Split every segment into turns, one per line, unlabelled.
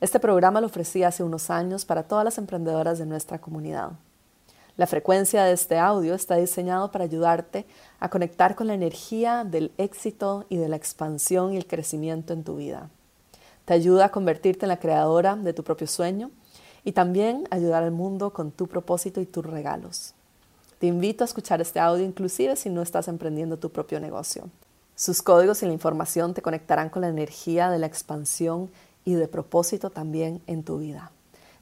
Este programa lo ofrecí hace unos años para todas las emprendedoras de nuestra comunidad. La frecuencia de este audio está diseñado para ayudarte a conectar con la energía del éxito y de la expansión y el crecimiento en tu vida. Te ayuda a convertirte en la creadora de tu propio sueño y también ayudar al mundo con tu propósito y tus regalos. Te invito a escuchar este audio inclusive si no estás emprendiendo tu propio negocio. Sus códigos y la información te conectarán con la energía de la expansión y de propósito también en tu vida.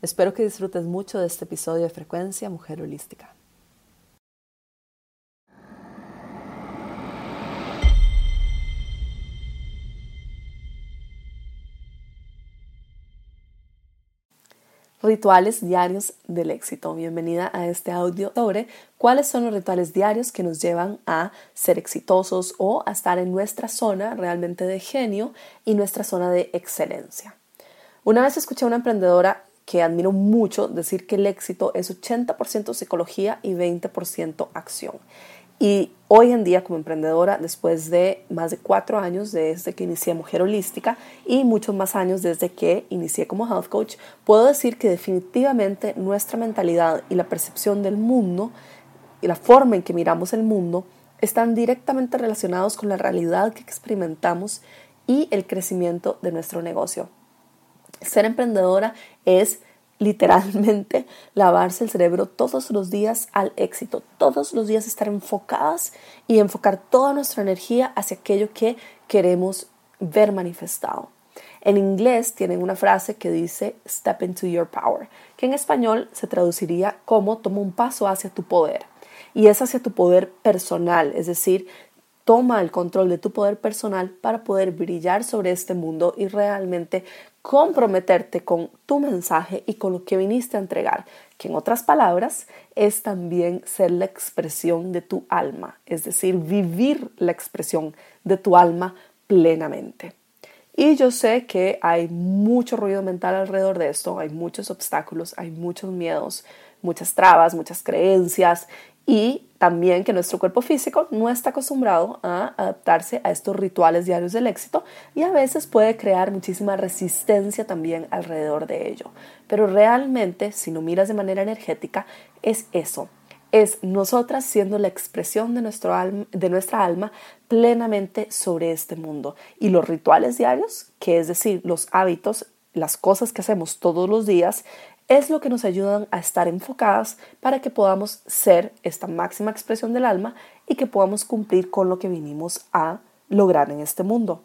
Espero que disfrutes mucho de este episodio de Frecuencia Mujer Holística. Rituales diarios del éxito. Bienvenida a este audio sobre cuáles son los rituales diarios que nos llevan a ser exitosos o a estar en nuestra zona realmente de genio y nuestra zona de excelencia. Una vez escuché a una emprendedora que admiro mucho decir que el éxito es 80% psicología y 20% acción. Y hoy en día como emprendedora, después de más de cuatro años desde que inicié Mujer Holística y muchos más años desde que inicié como Health Coach, puedo decir que definitivamente nuestra mentalidad y la percepción del mundo y la forma en que miramos el mundo están directamente relacionados con la realidad que experimentamos y el crecimiento de nuestro negocio. Ser emprendedora es literalmente lavarse el cerebro todos los días al éxito, todos los días estar enfocadas y enfocar toda nuestra energía hacia aquello que queremos ver manifestado. En inglés tienen una frase que dice step into your power, que en español se traduciría como toma un paso hacia tu poder. Y es hacia tu poder personal, es decir, toma el control de tu poder personal para poder brillar sobre este mundo y realmente comprometerte con tu mensaje y con lo que viniste a entregar, que en otras palabras es también ser la expresión de tu alma, es decir, vivir la expresión de tu alma plenamente. Y yo sé que hay mucho ruido mental alrededor de esto, hay muchos obstáculos, hay muchos miedos, muchas trabas, muchas creencias y también que nuestro cuerpo físico no está acostumbrado a adaptarse a estos rituales diarios del éxito y a veces puede crear muchísima resistencia también alrededor de ello. Pero realmente, si no miras de manera energética, es eso. Es nosotras siendo la expresión de, nuestro de nuestra alma plenamente sobre este mundo. Y los rituales diarios, que es decir, los hábitos, las cosas que hacemos todos los días, es lo que nos ayudan a estar enfocadas para que podamos ser esta máxima expresión del alma y que podamos cumplir con lo que vinimos a lograr en este mundo.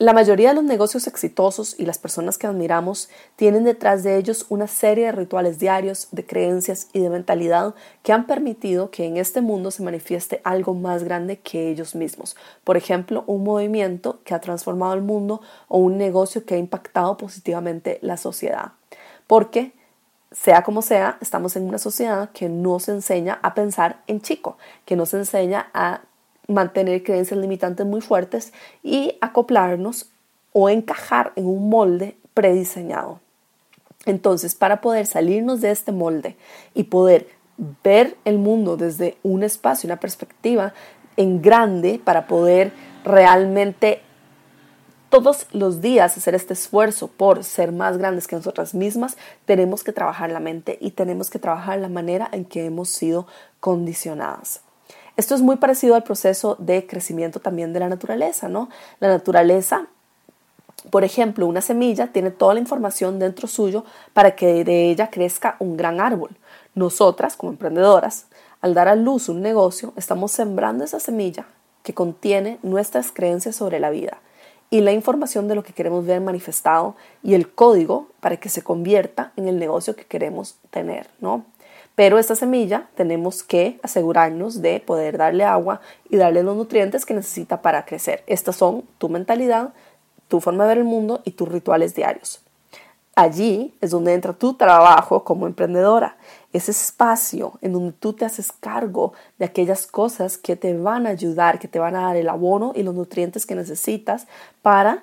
La mayoría de los negocios exitosos y las personas que admiramos tienen detrás de ellos una serie de rituales diarios, de creencias y de mentalidad que han permitido que en este mundo se manifieste algo más grande que ellos mismos. Por ejemplo, un movimiento que ha transformado el mundo o un negocio que ha impactado positivamente la sociedad. Porque sea como sea, estamos en una sociedad que nos enseña a pensar en chico, que nos enseña a mantener creencias limitantes muy fuertes y acoplarnos o encajar en un molde prediseñado. Entonces, para poder salirnos de este molde y poder ver el mundo desde un espacio, una perspectiva en grande, para poder realmente todos los días hacer este esfuerzo por ser más grandes que nosotras mismas, tenemos que trabajar la mente y tenemos que trabajar la manera en que hemos sido condicionadas. Esto es muy parecido al proceso de crecimiento también de la naturaleza, ¿no? La naturaleza, por ejemplo, una semilla tiene toda la información dentro suyo para que de ella crezca un gran árbol. Nosotras, como emprendedoras, al dar a luz un negocio, estamos sembrando esa semilla que contiene nuestras creencias sobre la vida y la información de lo que queremos ver manifestado y el código para que se convierta en el negocio que queremos tener, ¿no? Pero esta semilla tenemos que asegurarnos de poder darle agua y darle los nutrientes que necesita para crecer. Estas son tu mentalidad, tu forma de ver el mundo y tus rituales diarios. Allí es donde entra tu trabajo como emprendedora, ese espacio en donde tú te haces cargo de aquellas cosas que te van a ayudar, que te van a dar el abono y los nutrientes que necesitas para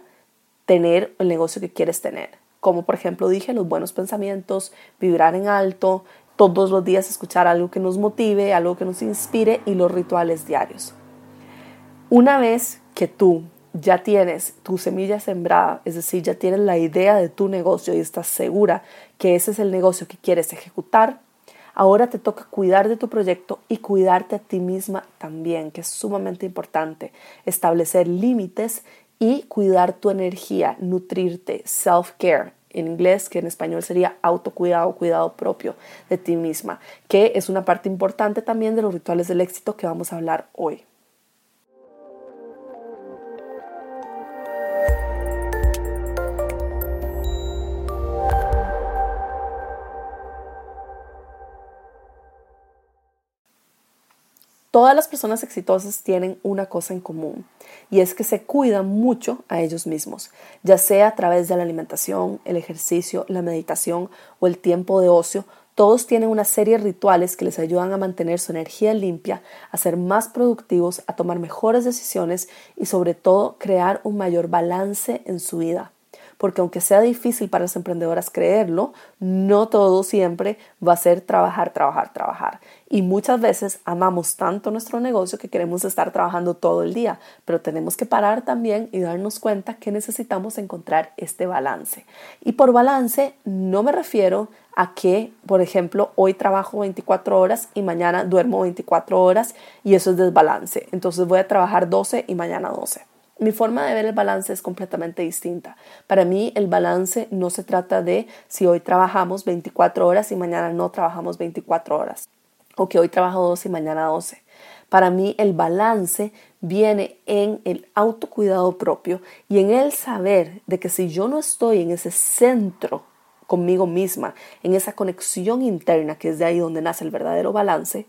tener el negocio que quieres tener. Como por ejemplo dije, los buenos pensamientos, vibrar en alto, todos los días escuchar algo que nos motive, algo que nos inspire y los rituales diarios. Una vez que tú ya tienes tu semilla sembrada, es decir, ya tienes la idea de tu negocio y estás segura que ese es el negocio que quieres ejecutar, ahora te toca cuidar de tu proyecto y cuidarte a ti misma también, que es sumamente importante. Establecer límites y cuidar tu energía, nutrirte, self-care, en inglés, que en español sería autocuidado, cuidado propio de ti misma, que es una parte importante también de los rituales del éxito que vamos a hablar hoy. Todas las personas exitosas tienen una cosa en común y es que se cuidan mucho a ellos mismos, ya sea a través de la alimentación, el ejercicio, la meditación o el tiempo de ocio. Todos tienen una serie de rituales que les ayudan a mantener su energía limpia, a ser más productivos, a tomar mejores decisiones y sobre todo crear un mayor balance en su vida porque aunque sea difícil para las emprendedoras creerlo, no todo siempre va a ser trabajar, trabajar, trabajar. Y muchas veces amamos tanto nuestro negocio que queremos estar trabajando todo el día, pero tenemos que parar también y darnos cuenta que necesitamos encontrar este balance. Y por balance no me refiero a que, por ejemplo, hoy trabajo 24 horas y mañana duermo 24 horas y eso es desbalance. Entonces voy a trabajar 12 y mañana 12. Mi forma de ver el balance es completamente distinta. Para mí el balance no se trata de si hoy trabajamos 24 horas y mañana no trabajamos 24 horas, o que hoy trabajo 12 y mañana 12. Para mí el balance viene en el autocuidado propio y en el saber de que si yo no estoy en ese centro conmigo misma, en esa conexión interna, que es de ahí donde nace el verdadero balance,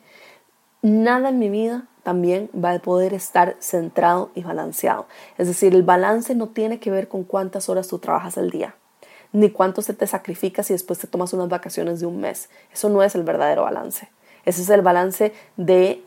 nada en mi vida también va a poder estar centrado y balanceado. Es decir, el balance no tiene que ver con cuántas horas tú trabajas al día, ni cuánto se te sacrifica si después te tomas unas vacaciones de un mes. Eso no es el verdadero balance. Ese es el balance de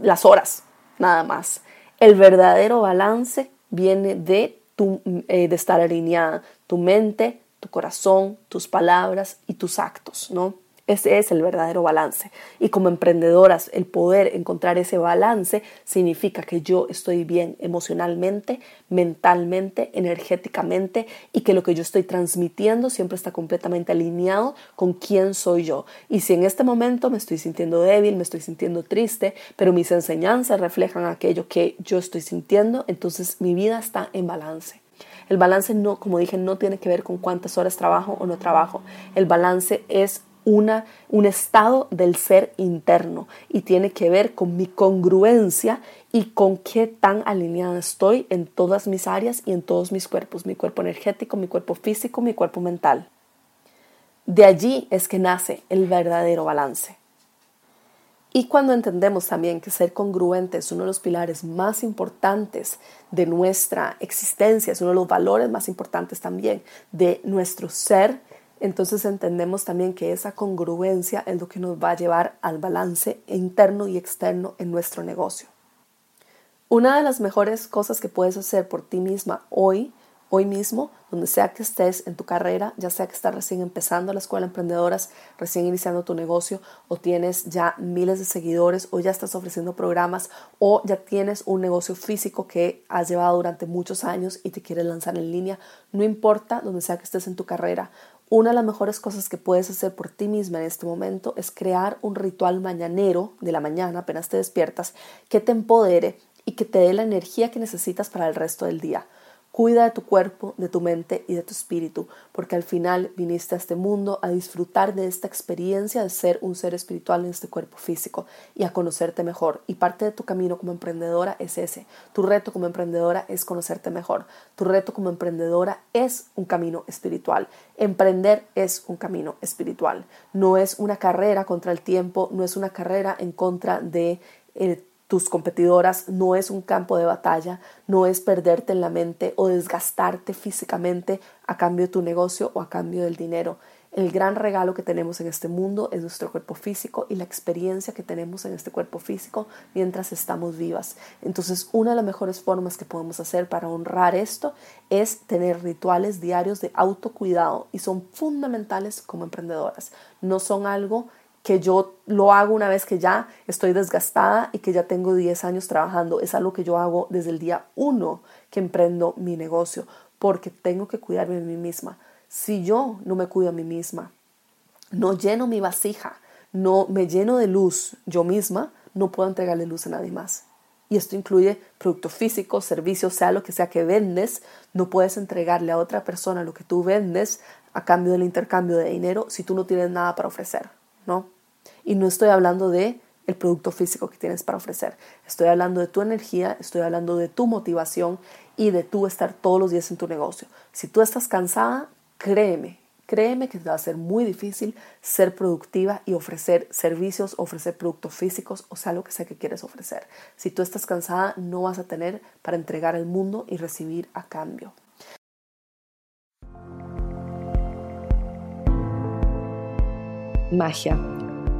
las horas, nada más. El verdadero balance viene de, eh, de estar alineada tu mente, tu corazón, tus palabras y tus actos, ¿no? Ese es el verdadero balance. Y como emprendedoras, el poder encontrar ese balance significa que yo estoy bien emocionalmente, mentalmente, energéticamente y que lo que yo estoy transmitiendo siempre está completamente alineado con quién soy yo. Y si en este momento me estoy sintiendo débil, me estoy sintiendo triste, pero mis enseñanzas reflejan aquello que yo estoy sintiendo, entonces mi vida está en balance. El balance no, como dije, no tiene que ver con cuántas horas trabajo o no trabajo. El balance es una, un estado del ser interno y tiene que ver con mi congruencia y con qué tan alineada estoy en todas mis áreas y en todos mis cuerpos, mi cuerpo energético, mi cuerpo físico, mi cuerpo mental. De allí es que nace el verdadero balance. Y cuando entendemos también que ser congruente es uno de los pilares más importantes de nuestra existencia, es uno de los valores más importantes también de nuestro ser, entonces entendemos también que esa congruencia es lo que nos va a llevar al balance interno y externo en nuestro negocio. Una de las mejores cosas que puedes hacer por ti misma hoy, hoy mismo, donde sea que estés en tu carrera, ya sea que estás recién empezando la escuela de emprendedoras, recién iniciando tu negocio, o tienes ya miles de seguidores, o ya estás ofreciendo programas, o ya tienes un negocio físico que has llevado durante muchos años y te quieres lanzar en línea, no importa donde sea que estés en tu carrera, una de las mejores cosas que puedes hacer por ti misma en este momento es crear un ritual mañanero de la mañana, apenas te despiertas, que te empodere y que te dé la energía que necesitas para el resto del día. Cuida de tu cuerpo, de tu mente y de tu espíritu, porque al final viniste a este mundo a disfrutar de esta experiencia de ser un ser espiritual en este cuerpo físico y a conocerte mejor. Y parte de tu camino como emprendedora es ese. Tu reto como emprendedora es conocerte mejor. Tu reto como emprendedora es un camino espiritual. Emprender es un camino espiritual. No es una carrera contra el tiempo, no es una carrera en contra de el tus competidoras, no es un campo de batalla, no es perderte en la mente o desgastarte físicamente a cambio de tu negocio o a cambio del dinero. El gran regalo que tenemos en este mundo es nuestro cuerpo físico y la experiencia que tenemos en este cuerpo físico mientras estamos vivas. Entonces, una de las mejores formas que podemos hacer para honrar esto es tener rituales diarios de autocuidado y son fundamentales como emprendedoras. No son algo que yo lo hago una vez que ya estoy desgastada y que ya tengo 10 años trabajando. Es algo que yo hago desde el día uno que emprendo mi negocio porque tengo que cuidarme de mí misma si yo no me cuido a mí misma, no lleno mi vasija, no me lleno de luz yo misma, no puedo entregarle luz a nadie más. Y esto incluye producto físico, servicio, sea lo que sea que vendes, no puedes entregarle a otra persona lo que tú vendes a cambio del intercambio de dinero si tú no tienes nada para ofrecer, ¿no? Y no estoy hablando de el producto físico que tienes para ofrecer. Estoy hablando de tu energía, estoy hablando de tu motivación y de tú estar todos los días en tu negocio. Si tú estás cansada, Créeme, créeme que te va a ser muy difícil ser productiva y ofrecer servicios, ofrecer productos físicos, o sea, lo que sea que quieres ofrecer. Si tú estás cansada, no vas a tener para entregar al mundo y recibir a cambio. Magia,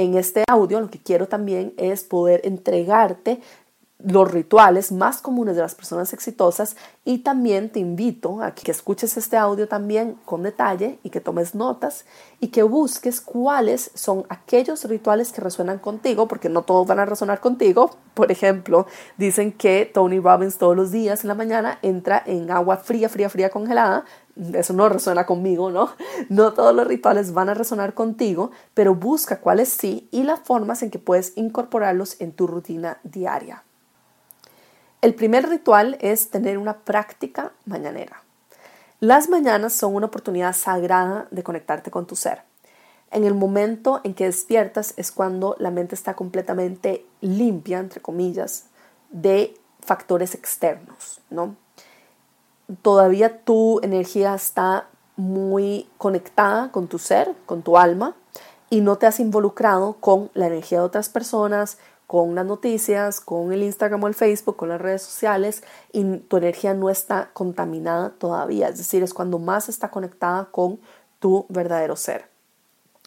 En este audio lo que quiero también es poder entregarte los rituales más comunes de las personas exitosas y también te invito a que escuches este audio también con detalle y que tomes notas y que busques cuáles son aquellos rituales que resuenan contigo, porque no todos van a resonar contigo. Por ejemplo, dicen que Tony Robbins todos los días en la mañana entra en agua fría, fría, fría congelada. Eso no resuena conmigo, ¿no? No todos los rituales van a resonar contigo, pero busca cuáles sí y las formas en que puedes incorporarlos en tu rutina diaria. El primer ritual es tener una práctica mañanera. Las mañanas son una oportunidad sagrada de conectarte con tu ser. En el momento en que despiertas es cuando la mente está completamente limpia, entre comillas, de factores externos, ¿no? Todavía tu energía está muy conectada con tu ser, con tu alma, y no te has involucrado con la energía de otras personas, con las noticias, con el Instagram o el Facebook, con las redes sociales y tu energía no está contaminada todavía. Es decir, es cuando más está conectada con tu verdadero ser.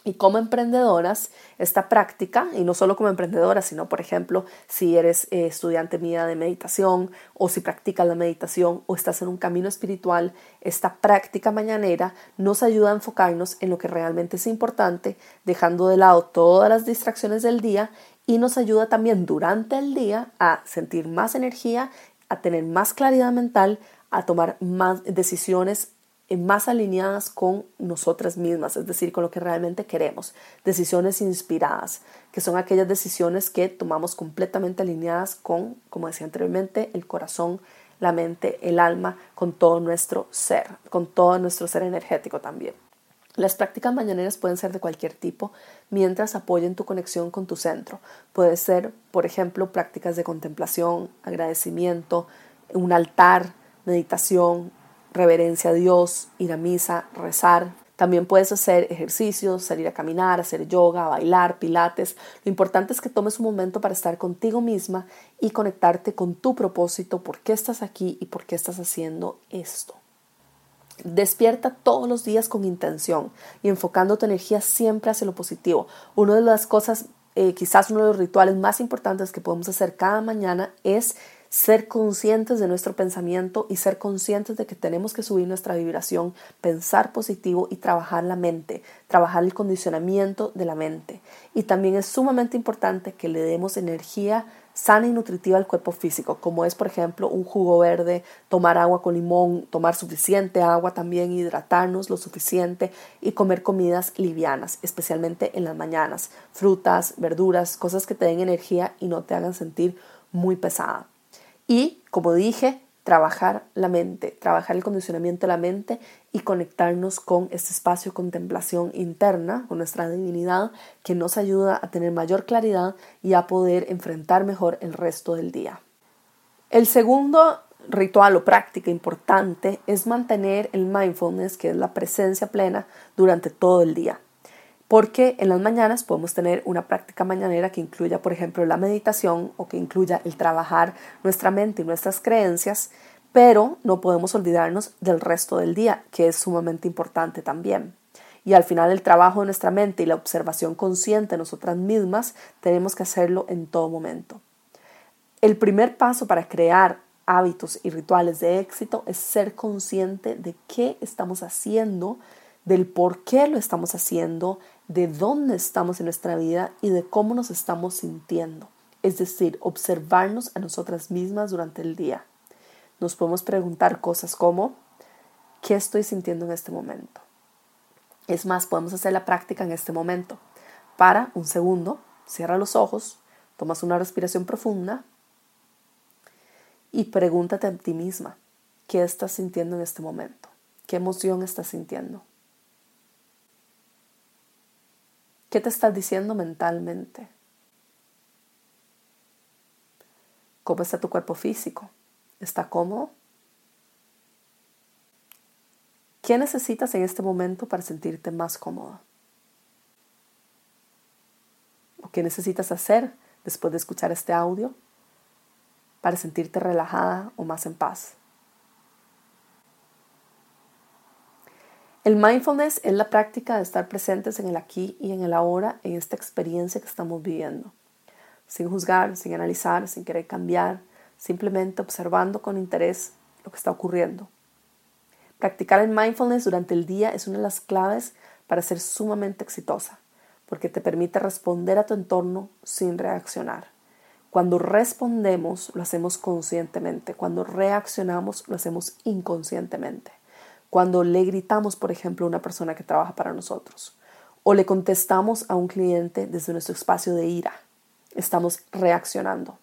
Y como emprendedoras, esta práctica, y no solo como emprendedoras, sino por ejemplo, si eres eh, estudiante mía de meditación o si practicas la meditación o estás en un camino espiritual, esta práctica mañanera nos ayuda a enfocarnos en lo que realmente es importante, dejando de lado todas las distracciones del día y nos ayuda también durante el día a sentir más energía, a tener más claridad mental, a tomar más decisiones más alineadas con nosotras mismas, es decir, con lo que realmente queremos. Decisiones inspiradas, que son aquellas decisiones que tomamos completamente alineadas con, como decía anteriormente, el corazón, la mente, el alma, con todo nuestro ser, con todo nuestro ser energético también. Las prácticas mañaneras pueden ser de cualquier tipo mientras apoyen tu conexión con tu centro. Puede ser, por ejemplo, prácticas de contemplación, agradecimiento, un altar, meditación, reverencia a Dios, ir a misa, rezar. También puedes hacer ejercicios, salir a caminar, hacer yoga, bailar, pilates. Lo importante es que tomes un momento para estar contigo misma y conectarte con tu propósito, por qué estás aquí y por qué estás haciendo esto. Despierta todos los días con intención y enfocando tu energía siempre hacia lo positivo. Una de las cosas, eh, quizás uno de los rituales más importantes que podemos hacer cada mañana es ser conscientes de nuestro pensamiento y ser conscientes de que tenemos que subir nuestra vibración, pensar positivo y trabajar la mente, trabajar el condicionamiento de la mente. Y también es sumamente importante que le demos energía sana y nutritiva al cuerpo físico, como es por ejemplo un jugo verde, tomar agua con limón, tomar suficiente agua también, hidratarnos lo suficiente y comer comidas livianas, especialmente en las mañanas, frutas, verduras, cosas que te den energía y no te hagan sentir muy pesada. Y como dije, trabajar la mente, trabajar el condicionamiento de la mente y conectarnos con este espacio de contemplación interna, con nuestra divinidad, que nos ayuda a tener mayor claridad y a poder enfrentar mejor el resto del día. El segundo ritual o práctica importante es mantener el mindfulness, que es la presencia plena, durante todo el día porque en las mañanas podemos tener una práctica mañanera que incluya, por ejemplo, la meditación o que incluya el trabajar nuestra mente y nuestras creencias, pero no podemos olvidarnos del resto del día, que es sumamente importante también. Y al final el trabajo de nuestra mente y la observación consciente de nosotras mismas tenemos que hacerlo en todo momento. El primer paso para crear hábitos y rituales de éxito es ser consciente de qué estamos haciendo, del por qué lo estamos haciendo, de dónde estamos en nuestra vida y de cómo nos estamos sintiendo. Es decir, observarnos a nosotras mismas durante el día. Nos podemos preguntar cosas como, ¿qué estoy sintiendo en este momento? Es más, podemos hacer la práctica en este momento. Para un segundo, cierra los ojos, tomas una respiración profunda y pregúntate a ti misma, ¿qué estás sintiendo en este momento? ¿Qué emoción estás sintiendo? ¿Qué te estás diciendo mentalmente? ¿Cómo está tu cuerpo físico? ¿Está cómodo? ¿Qué necesitas en este momento para sentirte más cómoda? ¿O qué necesitas hacer después de escuchar este audio para sentirte relajada o más en paz? El mindfulness es la práctica de estar presentes en el aquí y en el ahora, en esta experiencia que estamos viviendo, sin juzgar, sin analizar, sin querer cambiar, simplemente observando con interés lo que está ocurriendo. Practicar el mindfulness durante el día es una de las claves para ser sumamente exitosa, porque te permite responder a tu entorno sin reaccionar. Cuando respondemos, lo hacemos conscientemente. Cuando reaccionamos, lo hacemos inconscientemente cuando le gritamos, por ejemplo, a una persona que trabaja para nosotros o le contestamos a un cliente desde nuestro espacio de ira. Estamos reaccionando.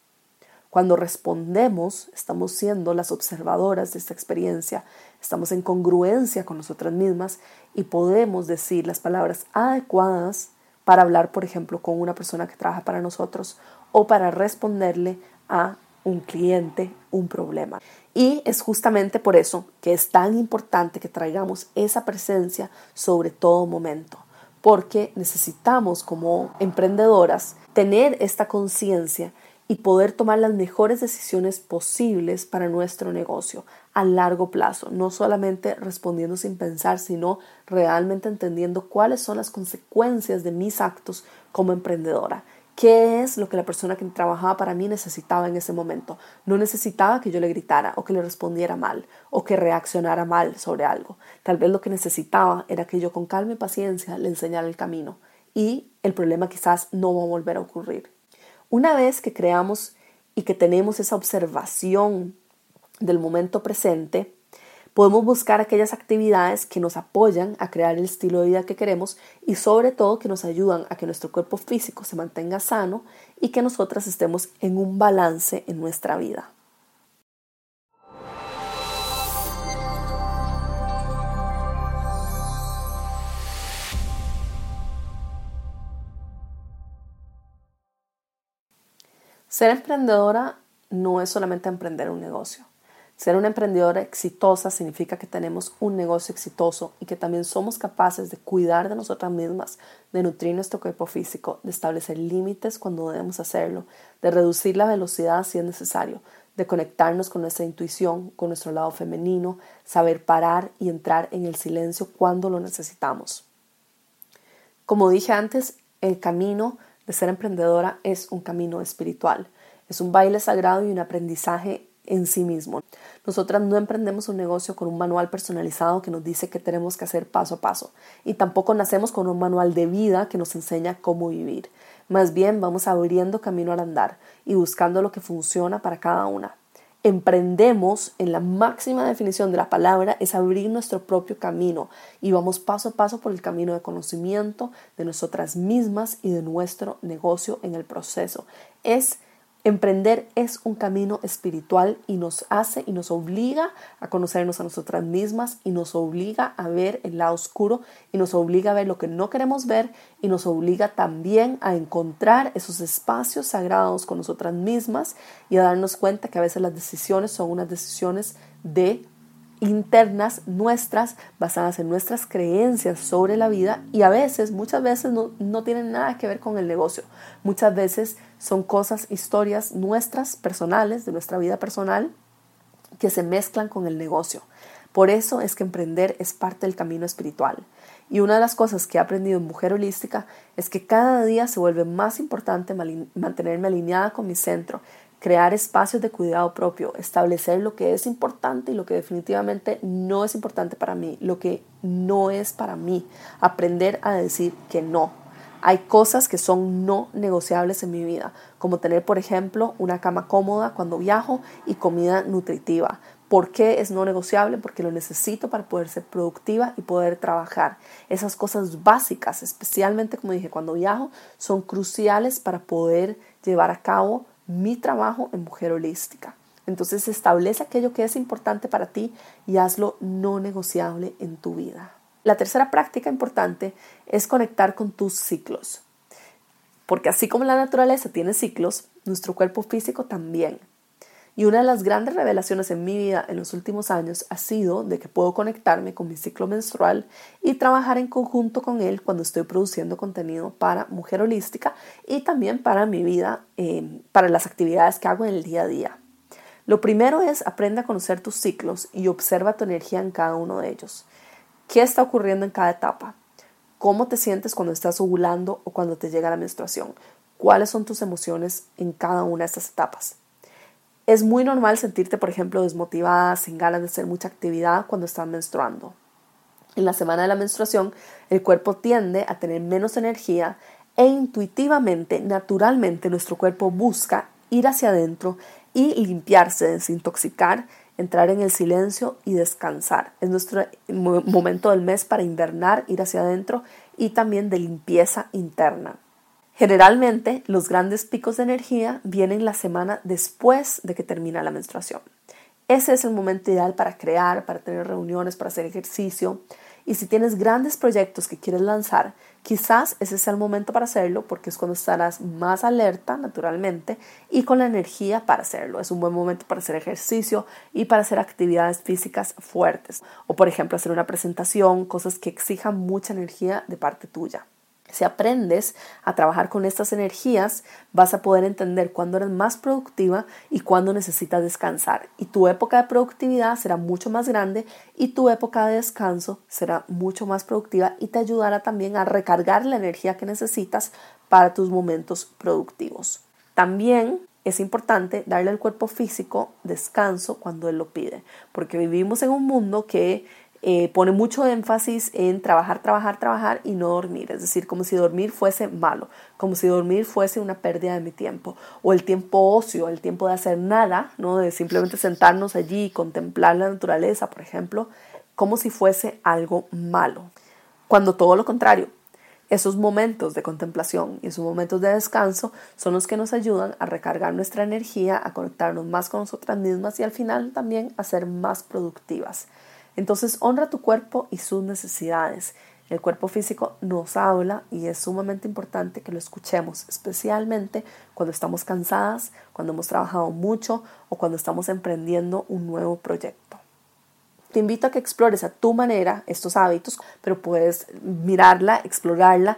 Cuando respondemos, estamos siendo las observadoras de esta experiencia, estamos en congruencia con nosotras mismas y podemos decir las palabras adecuadas para hablar, por ejemplo, con una persona que trabaja para nosotros o para responderle a un cliente un problema. Y es justamente por eso que es tan importante que traigamos esa presencia sobre todo momento, porque necesitamos como emprendedoras tener esta conciencia y poder tomar las mejores decisiones posibles para nuestro negocio a largo plazo, no solamente respondiendo sin pensar, sino realmente entendiendo cuáles son las consecuencias de mis actos como emprendedora qué es lo que la persona que trabajaba para mí necesitaba en ese momento. No necesitaba que yo le gritara o que le respondiera mal o que reaccionara mal sobre algo. Tal vez lo que necesitaba era que yo con calma y paciencia le enseñara el camino y el problema quizás no va a volver a ocurrir. Una vez que creamos y que tenemos esa observación del momento presente, Podemos buscar aquellas actividades que nos apoyan a crear el estilo de vida que queremos y sobre todo que nos ayudan a que nuestro cuerpo físico se mantenga sano y que nosotras estemos en un balance en nuestra vida. Ser emprendedora no es solamente emprender un negocio. Ser una emprendedora exitosa significa que tenemos un negocio exitoso y que también somos capaces de cuidar de nosotras mismas, de nutrir nuestro cuerpo físico, de establecer límites cuando debemos hacerlo, de reducir la velocidad si es necesario, de conectarnos con nuestra intuición, con nuestro lado femenino, saber parar y entrar en el silencio cuando lo necesitamos. Como dije antes, el camino de ser emprendedora es un camino espiritual. Es un baile sagrado y un aprendizaje en sí mismo. Nosotras no emprendemos un negocio con un manual personalizado que nos dice qué tenemos que hacer paso a paso y tampoco nacemos con un manual de vida que nos enseña cómo vivir. Más bien vamos abriendo camino al andar y buscando lo que funciona para cada una. Emprendemos en la máxima definición de la palabra es abrir nuestro propio camino y vamos paso a paso por el camino de conocimiento de nosotras mismas y de nuestro negocio en el proceso. Es Emprender es un camino espiritual y nos hace y nos obliga a conocernos a nosotras mismas y nos obliga a ver el lado oscuro y nos obliga a ver lo que no queremos ver y nos obliga también a encontrar esos espacios sagrados con nosotras mismas y a darnos cuenta que a veces las decisiones son unas decisiones de internas nuestras, basadas en nuestras creencias sobre la vida y a veces, muchas veces no, no, tienen nada que ver con el negocio. Muchas veces son cosas, historias nuestras, personales, de nuestra vida personal, que se mezclan con el negocio. Por eso es que emprender es parte del camino espiritual. Y una de las cosas que he aprendido en Mujer Holística es que cada día se vuelve más importante mantenerme alineada con mi centro, crear espacios de cuidado propio, establecer lo que es importante y lo que definitivamente no es importante para mí, lo que no es para mí, aprender a decir que no. Hay cosas que son no negociables en mi vida, como tener, por ejemplo, una cama cómoda cuando viajo y comida nutritiva. ¿Por qué es no negociable? Porque lo necesito para poder ser productiva y poder trabajar. Esas cosas básicas, especialmente como dije, cuando viajo, son cruciales para poder llevar a cabo mi trabajo en mujer holística. Entonces establece aquello que es importante para ti y hazlo no negociable en tu vida. La tercera práctica importante es conectar con tus ciclos. Porque así como la naturaleza tiene ciclos, nuestro cuerpo físico también. Y una de las grandes revelaciones en mi vida en los últimos años ha sido de que puedo conectarme con mi ciclo menstrual y trabajar en conjunto con él cuando estoy produciendo contenido para Mujer Holística y también para mi vida, eh, para las actividades que hago en el día a día. Lo primero es aprende a conocer tus ciclos y observa tu energía en cada uno de ellos. ¿Qué está ocurriendo en cada etapa? ¿Cómo te sientes cuando estás ovulando o cuando te llega la menstruación? ¿Cuáles son tus emociones en cada una de estas etapas? Es muy normal sentirte, por ejemplo, desmotivada, sin ganas de hacer mucha actividad cuando estás menstruando. En la semana de la menstruación, el cuerpo tiende a tener menos energía e intuitivamente, naturalmente, nuestro cuerpo busca ir hacia adentro y limpiarse, desintoxicar, entrar en el silencio y descansar. Es nuestro momento del mes para invernar, ir hacia adentro y también de limpieza interna. Generalmente, los grandes picos de energía vienen la semana después de que termina la menstruación. Ese es el momento ideal para crear, para tener reuniones, para hacer ejercicio. Y si tienes grandes proyectos que quieres lanzar, quizás ese sea el momento para hacerlo porque es cuando estarás más alerta naturalmente y con la energía para hacerlo. Es un buen momento para hacer ejercicio y para hacer actividades físicas fuertes. O por ejemplo hacer una presentación, cosas que exijan mucha energía de parte tuya. Si aprendes a trabajar con estas energías, vas a poder entender cuándo eres más productiva y cuándo necesitas descansar. Y tu época de productividad será mucho más grande y tu época de descanso será mucho más productiva y te ayudará también a recargar la energía que necesitas para tus momentos productivos. También es importante darle al cuerpo físico descanso cuando él lo pide, porque vivimos en un mundo que eh, pone mucho énfasis en trabajar, trabajar, trabajar y no dormir. Es decir, como si dormir fuese malo, como si dormir fuese una pérdida de mi tiempo. O el tiempo ocio, el tiempo de hacer nada, ¿no? de simplemente sentarnos allí y contemplar la naturaleza, por ejemplo, como si fuese algo malo. Cuando todo lo contrario, esos momentos de contemplación y esos momentos de descanso son los que nos ayudan a recargar nuestra energía, a conectarnos más con nosotras mismas y al final también a ser más productivas. Entonces honra tu cuerpo y sus necesidades. El cuerpo físico nos habla y es sumamente importante que lo escuchemos, especialmente cuando estamos cansadas, cuando hemos trabajado mucho o cuando estamos emprendiendo un nuevo proyecto. Te invito a que explores a tu manera estos hábitos, pero puedes mirarla, explorarla,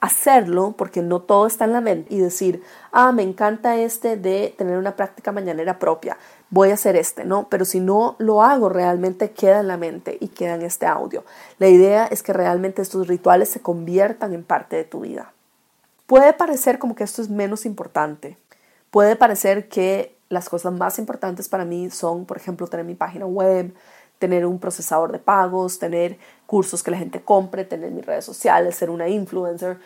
hacerlo, porque no todo está en la mente, y decir, ah, me encanta este de tener una práctica mañanera propia, voy a hacer este, ¿no? Pero si no lo hago, realmente queda en la mente y queda en este audio. La idea es que realmente estos rituales se conviertan en parte de tu vida. Puede parecer como que esto es menos importante. Puede parecer que las cosas más importantes para mí son, por ejemplo, tener mi página web, tener un procesador de pagos, tener cursos que la gente compre, tener mis redes sociales, ser una influencer,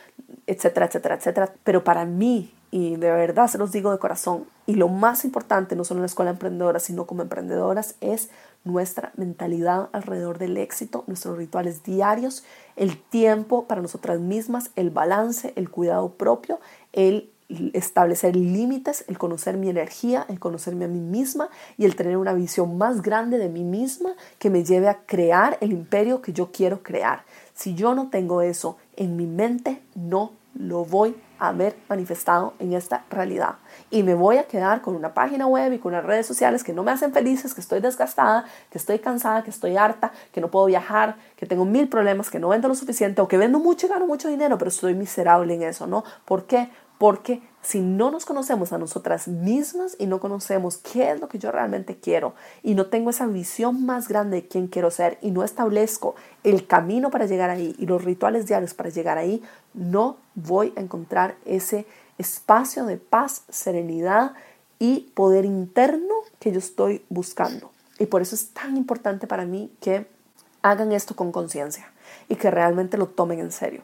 etcétera, etcétera, etcétera. Pero para mí, y de verdad se los digo de corazón, y lo más importante, no solo en la escuela emprendedora, sino como emprendedoras, es nuestra mentalidad alrededor del éxito, nuestros rituales diarios, el tiempo para nosotras mismas, el balance, el cuidado propio, el establecer límites, el conocer mi energía, el conocerme a mí misma y el tener una visión más grande de mí misma que me lleve a crear el imperio que yo quiero crear. Si yo no tengo eso en mi mente, no lo voy a ver manifestado en esta realidad. Y me voy a quedar con una página web y con unas redes sociales que no me hacen felices, que estoy desgastada, que estoy cansada, que estoy harta, que no puedo viajar, que tengo mil problemas, que no vendo lo suficiente o que vendo mucho y gano mucho dinero, pero estoy miserable en eso, ¿no? ¿Por qué? Porque si no nos conocemos a nosotras mismas y no conocemos qué es lo que yo realmente quiero y no tengo esa visión más grande de quién quiero ser y no establezco el camino para llegar ahí y los rituales diarios para llegar ahí, no voy a encontrar ese espacio de paz, serenidad y poder interno que yo estoy buscando. Y por eso es tan importante para mí que hagan esto con conciencia y que realmente lo tomen en serio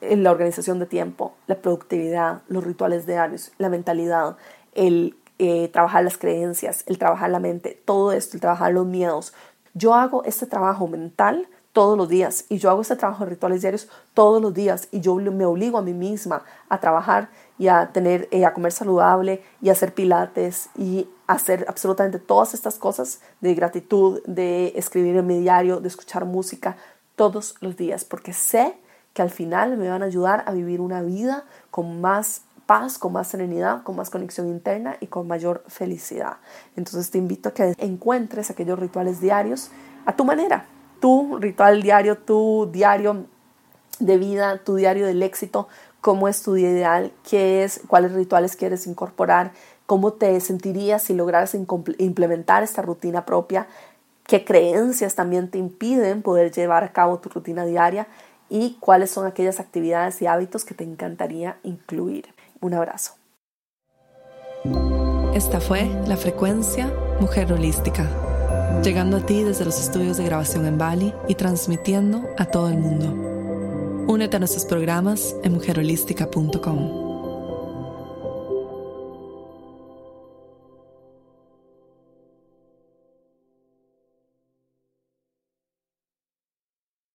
la organización de tiempo, la productividad, los rituales diarios, la mentalidad, el eh, trabajar las creencias, el trabajar la mente, todo esto, el trabajar los miedos. Yo hago este trabajo mental todos los días y yo hago este trabajo de rituales diarios todos los días y yo me obligo a mí misma a trabajar y a tener eh, a comer saludable y a hacer pilates y hacer absolutamente todas estas cosas de gratitud, de escribir en mi diario, de escuchar música todos los días porque sé que al final me van a ayudar a vivir una vida con más paz, con más serenidad, con más conexión interna y con mayor felicidad. Entonces te invito a que encuentres aquellos rituales diarios a tu manera, tu ritual diario, tu diario de vida, tu diario del éxito, cómo es tu ideal, qué es, cuáles rituales quieres incorporar, cómo te sentirías si lograras implementar esta rutina propia, qué creencias también te impiden poder llevar a cabo tu rutina diaria y cuáles son aquellas actividades y hábitos que te encantaría incluir. Un abrazo.
Esta fue la frecuencia Mujer Holística, llegando a ti desde los estudios de grabación en Bali y transmitiendo a todo el mundo. Únete a nuestros programas en mujerholística.com.